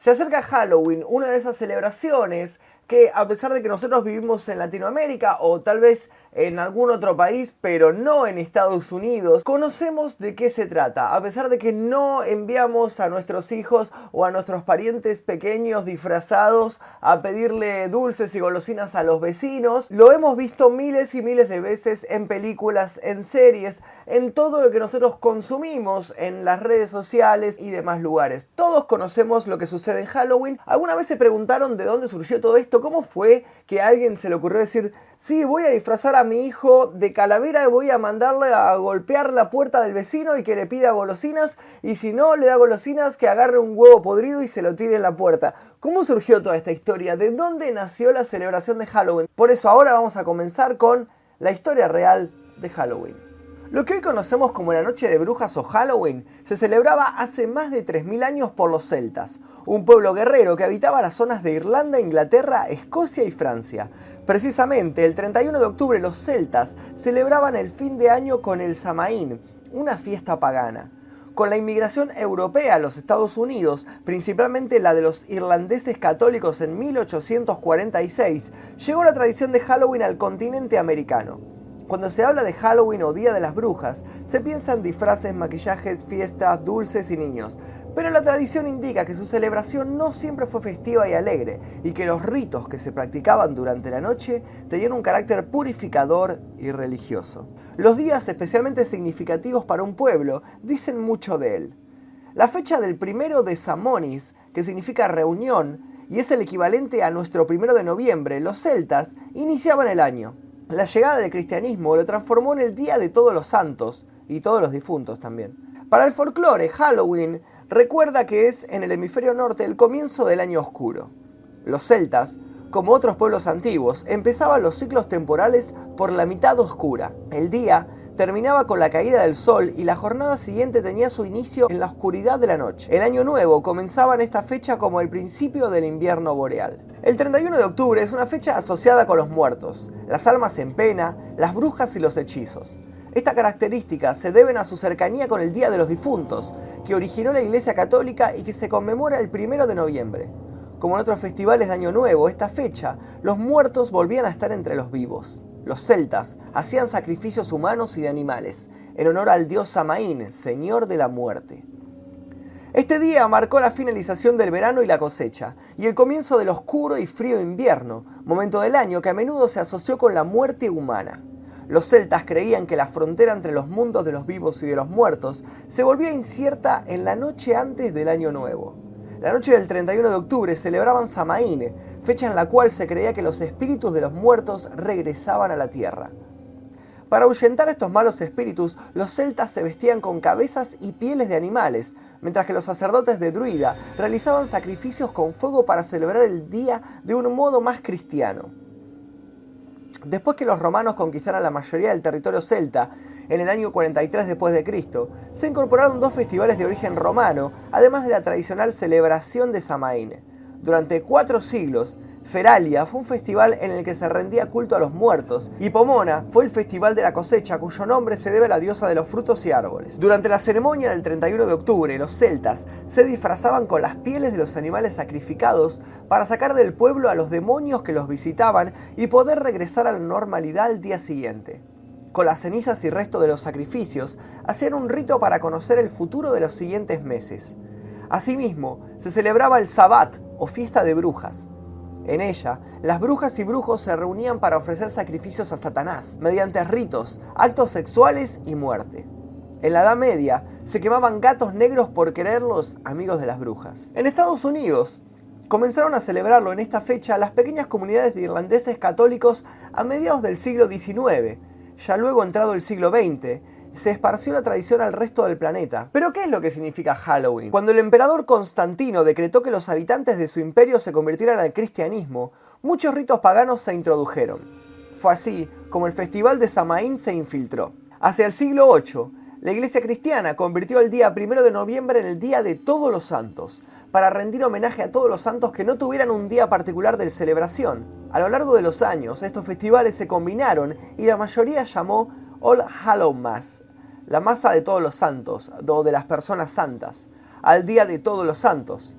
Se acerca Halloween, una de esas celebraciones que a pesar de que nosotros vivimos en Latinoamérica o tal vez en algún otro país, pero no en Estados Unidos, conocemos de qué se trata. A pesar de que no enviamos a nuestros hijos o a nuestros parientes pequeños disfrazados a pedirle dulces y golosinas a los vecinos, lo hemos visto miles y miles de veces en películas, en series, en todo lo que nosotros consumimos en las redes sociales y demás lugares. Todos conocemos lo que sucede en Halloween. ¿Alguna vez se preguntaron de dónde surgió todo esto? ¿Cómo fue que a alguien se le ocurrió decir, sí, voy a disfrazar a mi hijo de calavera y voy a mandarle a golpear la puerta del vecino y que le pida golosinas y si no le da golosinas que agarre un huevo podrido y se lo tire en la puerta? ¿Cómo surgió toda esta historia? ¿De dónde nació la celebración de Halloween? Por eso ahora vamos a comenzar con la historia real de Halloween. Lo que hoy conocemos como la Noche de Brujas o Halloween se celebraba hace más de 3.000 años por los celtas, un pueblo guerrero que habitaba las zonas de Irlanda, Inglaterra, Escocia y Francia. Precisamente el 31 de octubre los celtas celebraban el fin de año con el Samaín, una fiesta pagana. Con la inmigración europea a los Estados Unidos, principalmente la de los irlandeses católicos en 1846, llegó la tradición de Halloween al continente americano. Cuando se habla de Halloween o Día de las Brujas, se piensa en disfraces, maquillajes, fiestas, dulces y niños. Pero la tradición indica que su celebración no siempre fue festiva y alegre, y que los ritos que se practicaban durante la noche tenían un carácter purificador y religioso. Los días especialmente significativos para un pueblo dicen mucho de él. La fecha del primero de Samonis, que significa reunión, y es el equivalente a nuestro primero de noviembre, los celtas iniciaban el año. La llegada del cristianismo lo transformó en el Día de Todos los Santos y todos los difuntos también. Para el folclore, Halloween recuerda que es en el hemisferio norte el comienzo del año oscuro. Los celtas, como otros pueblos antiguos, empezaban los ciclos temporales por la mitad oscura. El día terminaba con la caída del sol y la jornada siguiente tenía su inicio en la oscuridad de la noche. El año nuevo comenzaba en esta fecha como el principio del invierno boreal. El 31 de octubre es una fecha asociada con los muertos, las almas en pena, las brujas y los hechizos. Esta característica se deben a su cercanía con el Día de los Difuntos, que originó la Iglesia Católica y que se conmemora el 1 de noviembre. Como en otros festivales de Año Nuevo, esta fecha, los muertos volvían a estar entre los vivos. Los celtas hacían sacrificios humanos y de animales, en honor al dios Samaín, señor de la muerte. Este día marcó la finalización del verano y la cosecha, y el comienzo del oscuro y frío invierno, momento del año que a menudo se asoció con la muerte humana. Los celtas creían que la frontera entre los mundos de los vivos y de los muertos se volvía incierta en la noche antes del año nuevo. La noche del 31 de octubre celebraban Samaín, fecha en la cual se creía que los espíritus de los muertos regresaban a la tierra. Para ahuyentar a estos malos espíritus, los celtas se vestían con cabezas y pieles de animales, mientras que los sacerdotes de Druida realizaban sacrificios con fuego para celebrar el día de un modo más cristiano. Después que los romanos conquistaran la mayoría del territorio celta, en el año 43 después de Cristo, se incorporaron dos festivales de origen romano, además de la tradicional celebración de Samaín. Durante cuatro siglos, Feralia fue un festival en el que se rendía culto a los muertos, y Pomona fue el festival de la cosecha cuyo nombre se debe a la diosa de los frutos y árboles. Durante la ceremonia del 31 de octubre, los celtas se disfrazaban con las pieles de los animales sacrificados para sacar del pueblo a los demonios que los visitaban y poder regresar a la normalidad al día siguiente. Con las cenizas y resto de los sacrificios, hacían un rito para conocer el futuro de los siguientes meses. Asimismo, se celebraba el Sabbat o fiesta de brujas. En ella, las brujas y brujos se reunían para ofrecer sacrificios a Satanás, mediante ritos, actos sexuales y muerte. En la Edad Media, se quemaban gatos negros por quererlos amigos de las brujas. En Estados Unidos, comenzaron a celebrarlo en esta fecha las pequeñas comunidades de irlandeses católicos a mediados del siglo XIX. Ya luego entrado el siglo XX, se esparció la tradición al resto del planeta. Pero ¿qué es lo que significa Halloween? Cuando el emperador Constantino decretó que los habitantes de su imperio se convirtieran al cristianismo, muchos ritos paganos se introdujeron. Fue así como el festival de Samaín se infiltró. Hacia el siglo VIII, la iglesia cristiana convirtió el día 1 de noviembre en el Día de Todos los Santos, para rendir homenaje a todos los santos que no tuvieran un día particular de celebración. A lo largo de los años, estos festivales se combinaron y la mayoría llamó All Hallow Mass, la masa de todos los santos, o de las personas santas, al día de todos los santos.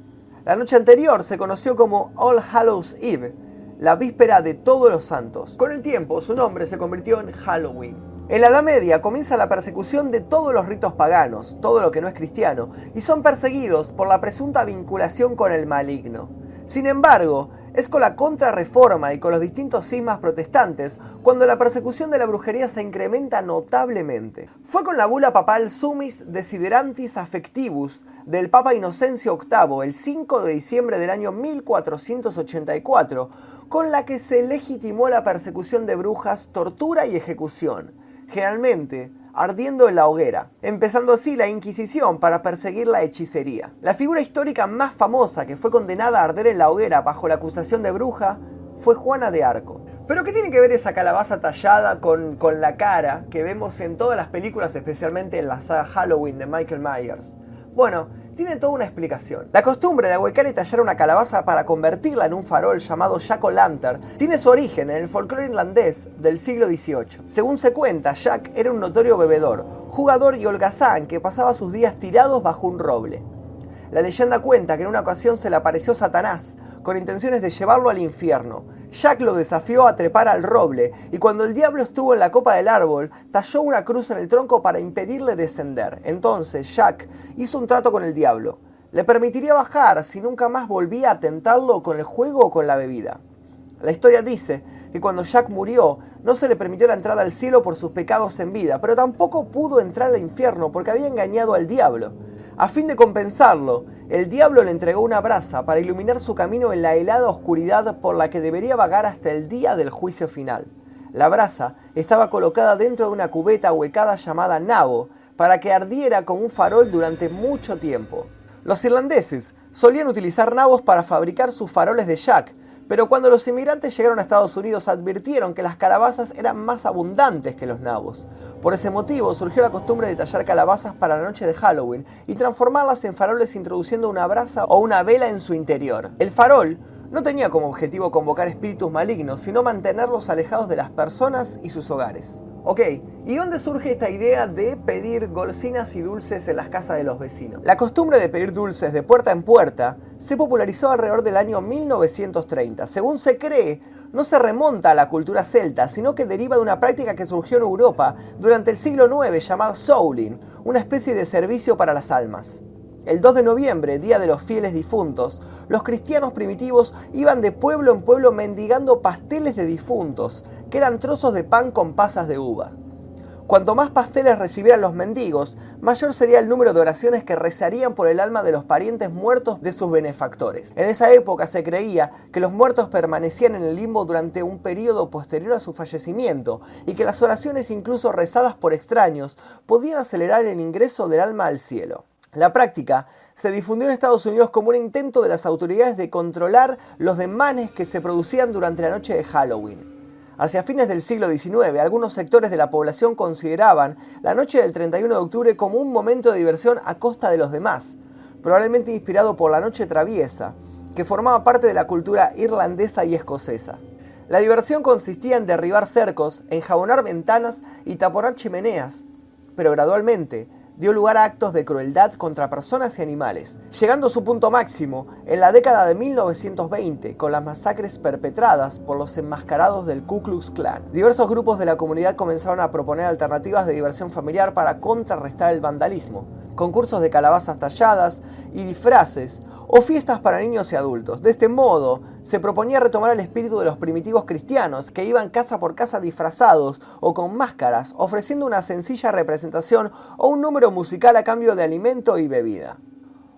La noche anterior se conoció como All Hallows Eve, la víspera de todos los santos. Con el tiempo su nombre se convirtió en Halloween. En la Edad Media comienza la persecución de todos los ritos paganos, todo lo que no es cristiano, y son perseguidos por la presunta vinculación con el maligno. Sin embargo, es con la contrarreforma y con los distintos cismas protestantes cuando la persecución de la brujería se incrementa notablemente. Fue con la bula papal Sumis Desiderantis Affectivus del Papa Inocencio VIII el 5 de diciembre del año 1484, con la que se legitimó la persecución de brujas, tortura y ejecución, generalmente ardiendo en la hoguera, empezando así la Inquisición para perseguir la hechicería. La figura histórica más famosa que fue condenada a arder en la hoguera bajo la acusación de bruja fue Juana de Arco. Pero ¿qué tiene que ver esa calabaza tallada con, con la cara que vemos en todas las películas, especialmente en la saga Halloween de Michael Myers? Bueno, tiene toda una explicación. La costumbre de ahuecar y tallar una calabaza para convertirla en un farol llamado Jack O'Lantern tiene su origen en el folclore irlandés del siglo XVIII. Según se cuenta, Jack era un notorio bebedor, jugador y holgazán que pasaba sus días tirados bajo un roble. La leyenda cuenta que en una ocasión se le apareció Satanás con intenciones de llevarlo al infierno. Jack lo desafió a trepar al roble y cuando el diablo estuvo en la copa del árbol, talló una cruz en el tronco para impedirle descender. Entonces Jack hizo un trato con el diablo. Le permitiría bajar si nunca más volvía a tentarlo con el juego o con la bebida. La historia dice que cuando Jack murió, no se le permitió la entrada al cielo por sus pecados en vida, pero tampoco pudo entrar al infierno porque había engañado al diablo. A fin de compensarlo, el diablo le entregó una brasa para iluminar su camino en la helada oscuridad por la que debería vagar hasta el día del juicio final. La brasa estaba colocada dentro de una cubeta huecada llamada nabo, para que ardiera como un farol durante mucho tiempo. Los irlandeses solían utilizar nabos para fabricar sus faroles de Jack, pero cuando los inmigrantes llegaron a Estados Unidos advirtieron que las calabazas eran más abundantes que los nabos. Por ese motivo surgió la costumbre de tallar calabazas para la noche de Halloween y transformarlas en faroles introduciendo una brasa o una vela en su interior. El farol no tenía como objetivo convocar espíritus malignos, sino mantenerlos alejados de las personas y sus hogares. Ok, ¿y dónde surge esta idea de pedir golosinas y dulces en las casas de los vecinos? La costumbre de pedir dulces de puerta en puerta se popularizó alrededor del año 1930. Según se cree, no se remonta a la cultura celta, sino que deriva de una práctica que surgió en Europa durante el siglo IX llamada souling, una especie de servicio para las almas. El 2 de noviembre, Día de los Fieles Difuntos, los cristianos primitivos iban de pueblo en pueblo mendigando pasteles de difuntos, que eran trozos de pan con pasas de uva. Cuanto más pasteles recibieran los mendigos, mayor sería el número de oraciones que rezarían por el alma de los parientes muertos de sus benefactores. En esa época se creía que los muertos permanecían en el limbo durante un periodo posterior a su fallecimiento y que las oraciones incluso rezadas por extraños podían acelerar el ingreso del alma al cielo. La práctica se difundió en Estados Unidos como un intento de las autoridades de controlar los demanes que se producían durante la noche de Halloween. Hacia fines del siglo XIX, algunos sectores de la población consideraban la noche del 31 de octubre como un momento de diversión a costa de los demás, probablemente inspirado por la noche traviesa, que formaba parte de la cultura irlandesa y escocesa. La diversión consistía en derribar cercos, enjabonar ventanas y taponar chimeneas, pero gradualmente dio lugar a actos de crueldad contra personas y animales, llegando a su punto máximo en la década de 1920 con las masacres perpetradas por los enmascarados del Ku Klux Klan. Diversos grupos de la comunidad comenzaron a proponer alternativas de diversión familiar para contrarrestar el vandalismo, concursos de calabazas talladas y disfraces, o fiestas para niños y adultos. De este modo, se proponía retomar el espíritu de los primitivos cristianos, que iban casa por casa disfrazados o con máscaras, ofreciendo una sencilla representación o un número musical a cambio de alimento y bebida.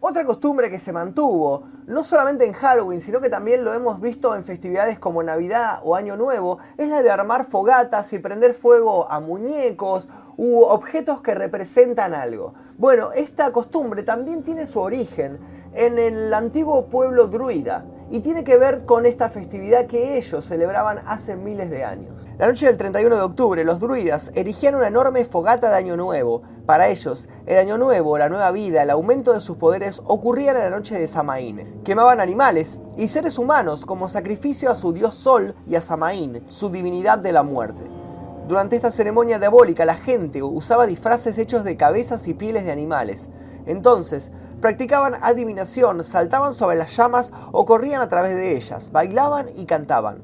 Otra costumbre que se mantuvo, no solamente en Halloween, sino que también lo hemos visto en festividades como Navidad o Año Nuevo, es la de armar fogatas y prender fuego a muñecos u objetos que representan algo. Bueno, esta costumbre también tiene su origen en el antiguo pueblo druida y tiene que ver con esta festividad que ellos celebraban hace miles de años. La noche del 31 de octubre, los druidas erigían una enorme fogata de Año Nuevo. Para ellos, el Año Nuevo, la nueva vida, el aumento de sus poderes ocurrían en la noche de Samaín. Quemaban animales y seres humanos como sacrificio a su dios Sol y a Samaín, su divinidad de la muerte. Durante esta ceremonia diabólica la gente usaba disfraces hechos de cabezas y pieles de animales. Entonces, practicaban adivinación, saltaban sobre las llamas o corrían a través de ellas, bailaban y cantaban.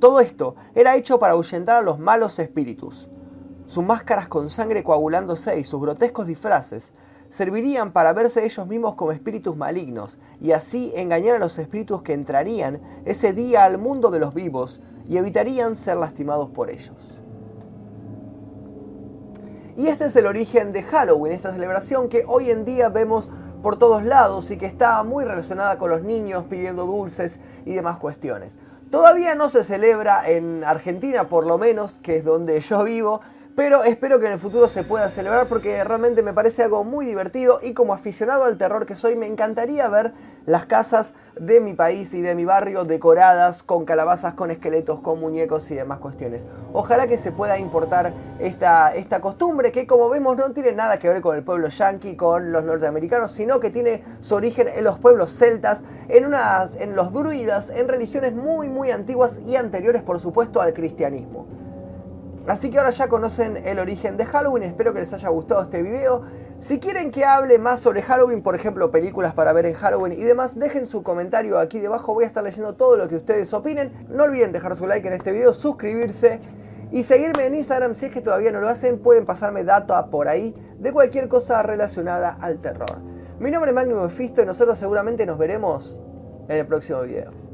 Todo esto era hecho para ahuyentar a los malos espíritus. Sus máscaras con sangre coagulándose y sus grotescos disfraces servirían para verse ellos mismos como espíritus malignos y así engañar a los espíritus que entrarían ese día al mundo de los vivos y evitarían ser lastimados por ellos. Y este es el origen de Halloween, esta celebración que hoy en día vemos por todos lados y que está muy relacionada con los niños pidiendo dulces y demás cuestiones. Todavía no se celebra en Argentina, por lo menos, que es donde yo vivo, pero espero que en el futuro se pueda celebrar porque realmente me parece algo muy divertido y como aficionado al terror que soy me encantaría ver las casas de mi país y de mi barrio decoradas con calabazas, con esqueletos, con muñecos y demás cuestiones. Ojalá que se pueda importar esta, esta costumbre que como vemos no tiene nada que ver con el pueblo yanqui, con los norteamericanos, sino que tiene su origen en los pueblos celtas, en, en los druidas, en religiones muy muy antiguas y anteriores por supuesto al cristianismo. Así que ahora ya conocen el origen de Halloween, espero que les haya gustado este video. Si quieren que hable más sobre Halloween, por ejemplo, películas para ver en Halloween y demás, dejen su comentario aquí debajo, voy a estar leyendo todo lo que ustedes opinen. No olviden dejar su like en este video, suscribirse y seguirme en Instagram si es que todavía no lo hacen, pueden pasarme data por ahí de cualquier cosa relacionada al terror. Mi nombre es Magnum Fisto y nosotros seguramente nos veremos en el próximo video.